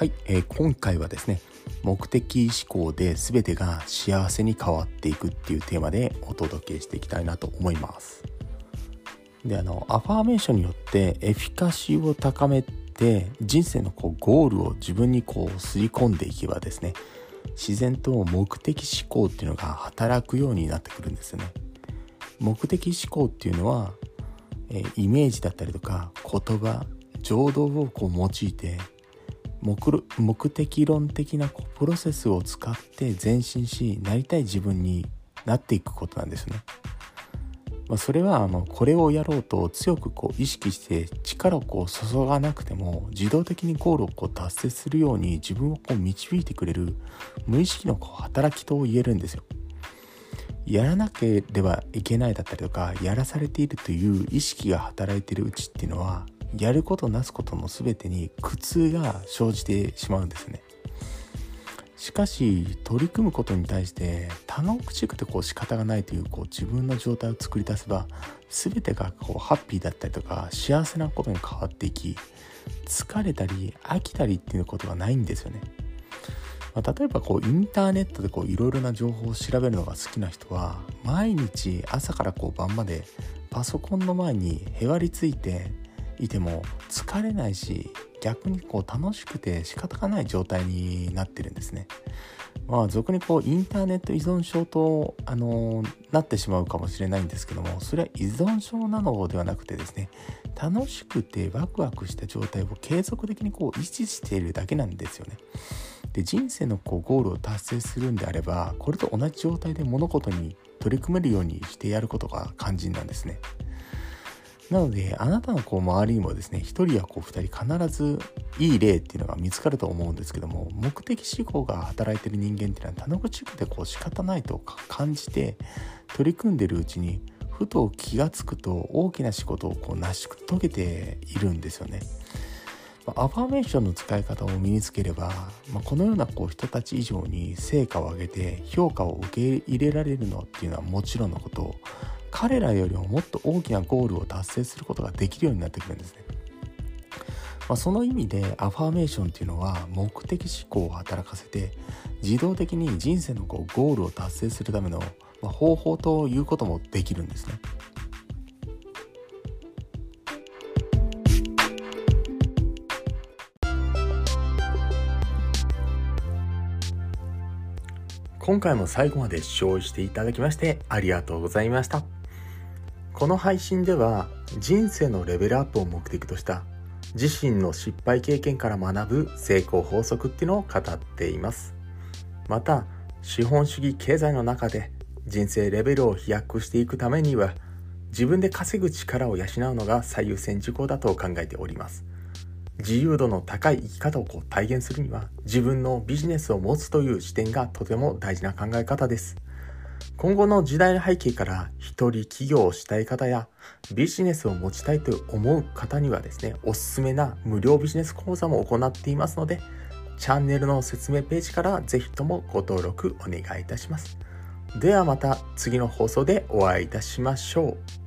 はい、えー、今回はですね目的思考で全てが幸せに変わっていくっていうテーマでお届けしていきたいなと思います。であのアファーメーションによってエフィカシーを高めて人生のこうゴールを自分にこう吸い込んでいけばですね自然と目的思考っていうのが働くようになってくるんですよね。目的思考っていうのは、え、イメージだったりとか言葉情動をこう用いて目的論的なプロセスを使って前進しなりたい自分になっていくことなんですね。まあ、それはあのこれをやろうと強くこう意識して力をこう注がなくても自動的にゴールをこう達成するように自分をこう導いてくれる無意識のこう働きと言えるんですよ。やらなければいけないだったりとかやらされているという意識が働いているうちっていうのはやることなすことの全てに苦痛が生じてしまうんですね。しかし取り組むことに対して頼もしくてこう仕方がないというこう自分の状態を作り出せば全てがこうハッピーだったりとか幸せなことに変わっていき疲れたり飽きたりっていうことがないんですよね、まあ、例えばこうインターネットでいろいろな情報を調べるのが好きな人は毎日朝からこう晩までパソコンの前にへわりついていても疲れないし逆にこう楽しくて仕方がない状態になってるんですね。まあ俗にこうインターネット依存症とあのなってしまうかもしれないんですけどもそれは依存症なのではなくてですね楽しくてワクワクした状態を継続的にこう維持しているだけなんですよね。で人生のこうゴールを達成するんであればこれと同じ状態で物事に取り組めるようにしてやることが肝心なんですね。なので、あなたのこう周りにもですね、1人やこう2人必ずいい例っていうのが見つかると思うんですけども、目的思考が働いてる人間っていうのは、他の口でこう仕方ないと感じて取り組んでるうちに、ふと気がつくと大きな仕事をこう成し遂げているんですよね。アファーメーションの使い方を身につければ、まあ、このようなこう人たち以上に成果を上げて評価を受け入れられるのっていうのはもちろんのこと彼らよりももっと大きなゴールを達成することができるようになってくるんですね。まあ、その意味でアファーメーションっていうのは目的思考を働かせて自動的に人生のこうゴールを達成するための方法ということもできるんですね。今回も最後まで視聴していただきましてありがとうございました。この配信では人生のレベルアップを目的とした自身の失敗経験から学ぶ成功法則っていうのを語っています。また資本主義経済の中で人生レベルを飛躍していくためには自分で稼ぐ力を養うのが最優先事項だと考えております。自由度の高い生き方をこう体現するには自分のビジネスを持つという視点がとても大事な考え方です。今後の時代背景から一人起業をしたい方やビジネスを持ちたいと思う方にはですね、おすすめな無料ビジネス講座も行っていますので、チャンネルの説明ページからぜひともご登録お願いいたします。ではまた次の放送でお会いいたしましょう。